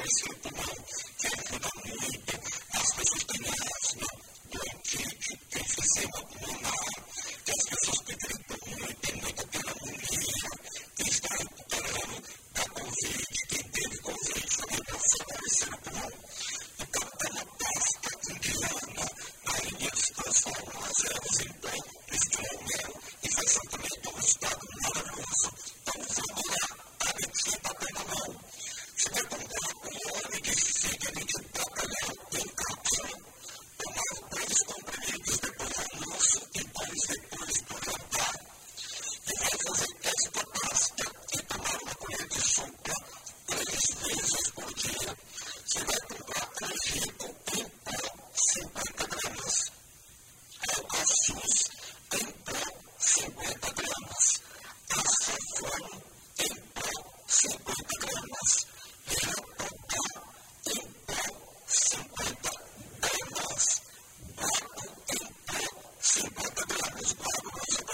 que as This Bible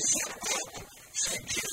Santiago, Santiago